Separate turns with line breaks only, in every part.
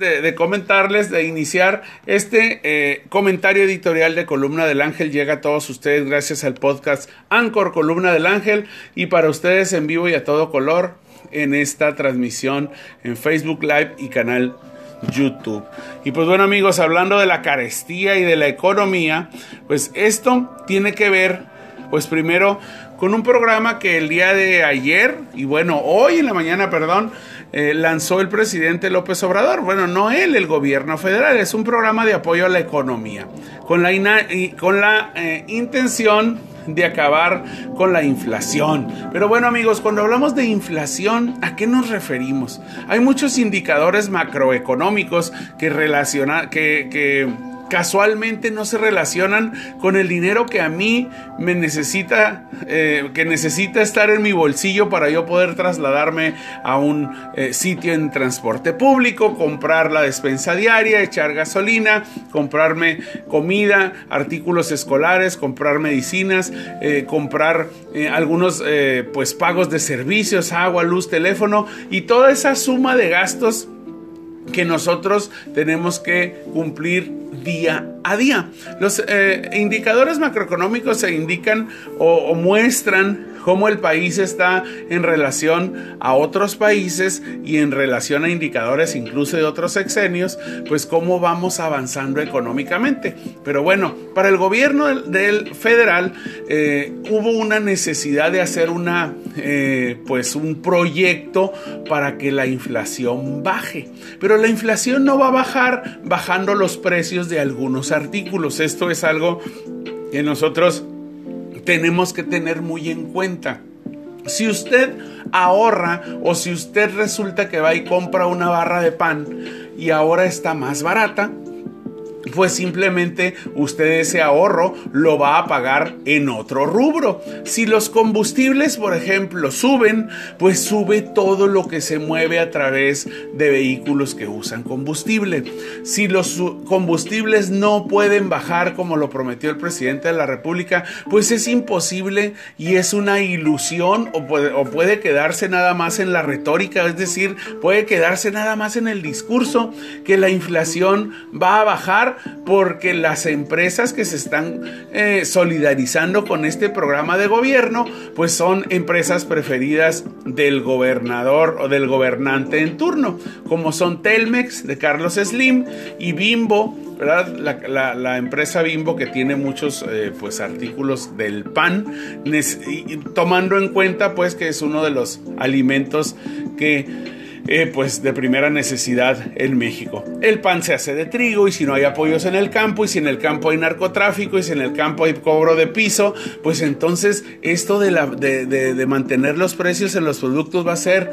de, comentarles, de iniciar este eh, comentario editorial de Columna del Ángel. Llega a todos ustedes gracias al podcast Anchor Columna del Ángel y para ustedes en vivo y a todo color en esta transmisión en Facebook Live y canal YouTube. Y pues bueno amigos, hablando de la carestía y de la economía, pues esto tiene que ver, pues primero con un programa que el día de ayer, y bueno, hoy en la mañana, perdón, eh, lanzó el presidente López Obrador. Bueno, no él, el gobierno federal, es un programa de apoyo a la economía, con la, con la eh, intención de acabar con la inflación. Pero bueno amigos, cuando hablamos de inflación, ¿a qué nos referimos? Hay muchos indicadores macroeconómicos que relacionan, que, que casualmente no se relacionan con el dinero que a mí me necesita, eh, que necesita estar en mi bolsillo para yo poder trasladarme a un eh, sitio en transporte público, comprar la despensa diaria, echar gasolina, comprarme comida, artículos escolares, comprar medicinas, eh, comprar algunos pues pagos de servicios, agua, luz, teléfono y toda esa suma de gastos que nosotros tenemos que cumplir día a día. Los eh, indicadores macroeconómicos se indican o muestran cómo el país está en relación a otros países y en relación a indicadores incluso de otros sexenios, pues cómo vamos avanzando económicamente. Pero bueno, para el gobierno del, federal eh, hubo una necesidad de hacer una, eh, pues un proyecto para que la inflación baje. Pero la inflación no va a bajar bajando los precios de algunos artículos. Esto es algo que nosotros tenemos que tener muy en cuenta. Si usted ahorra o si usted resulta que va y compra una barra de pan y ahora está más barata, pues simplemente usted ese ahorro lo va a pagar en otro rubro. Si los combustibles, por ejemplo, suben, pues sube todo lo que se mueve a través de vehículos que usan combustible. Si los combustibles no pueden bajar como lo prometió el presidente de la República, pues es imposible y es una ilusión o puede, o puede quedarse nada más en la retórica, es decir, puede quedarse nada más en el discurso que la inflación va a bajar porque las empresas que se están eh, solidarizando con este programa de gobierno, pues son empresas preferidas del gobernador o del gobernante en turno, como son Telmex de Carlos Slim y Bimbo ¿verdad? La, empresa Bimbo que tiene muchos eh, pues artículos del pan, tomando en cuenta pues que es uno de los alimentos que eh, pues de primera necesidad en México. El pan se hace de trigo y si no hay apoyos en el campo y si en el campo hay narcotráfico y si en el campo hay cobro de piso, pues entonces esto de, de mantener los precios en los productos va a ser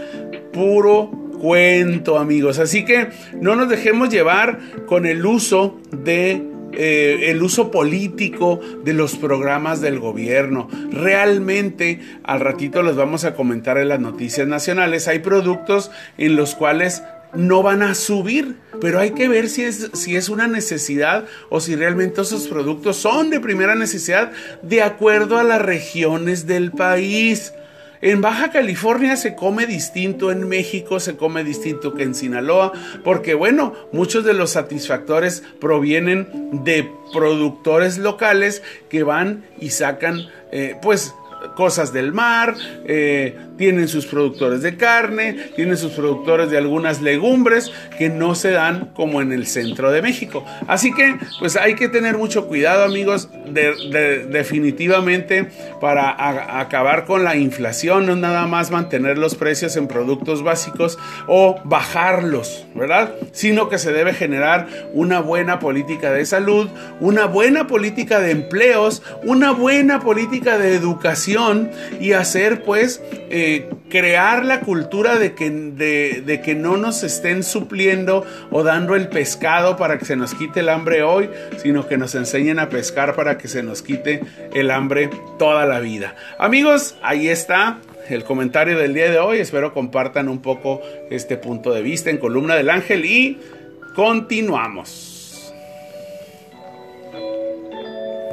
puro cuento amigos. Así que no nos dejemos llevar con el uso de eh, el uso político de los programas del gobierno. Realmente, al ratito les vamos a comentar en las noticias nacionales, hay productos en los cuales no van a subir, pero hay que ver si es, si es una necesidad o si realmente esos productos son de primera necesidad de acuerdo a las regiones del país. En Baja California se come distinto, en México se come distinto que en Sinaloa, porque bueno, muchos de los satisfactores provienen de productores locales que van y sacan eh, pues cosas del mar, eh, tienen sus productores de carne, tienen sus productores de algunas legumbres que no se dan como en el centro de México. Así que pues hay que tener mucho cuidado amigos, definitivamente para acabar con la inflación, no nada más mantener los precios en productos básicos o bajarlos, ¿verdad? Sino que se debe generar una buena política de salud, una buena política de empleos, una buena política de educación y hacer pues... Eh, crear la cultura de que, de, que no nos estén supliendo o dando el pescado para que se nos quite el hambre hoy, sino que nos enseñen a pescar para que se nos quite el hambre toda la vida. Amigos, ahí está el comentario del día de hoy. Espero compartan un poco este punto de vista en Columna del Ángel y continuamos.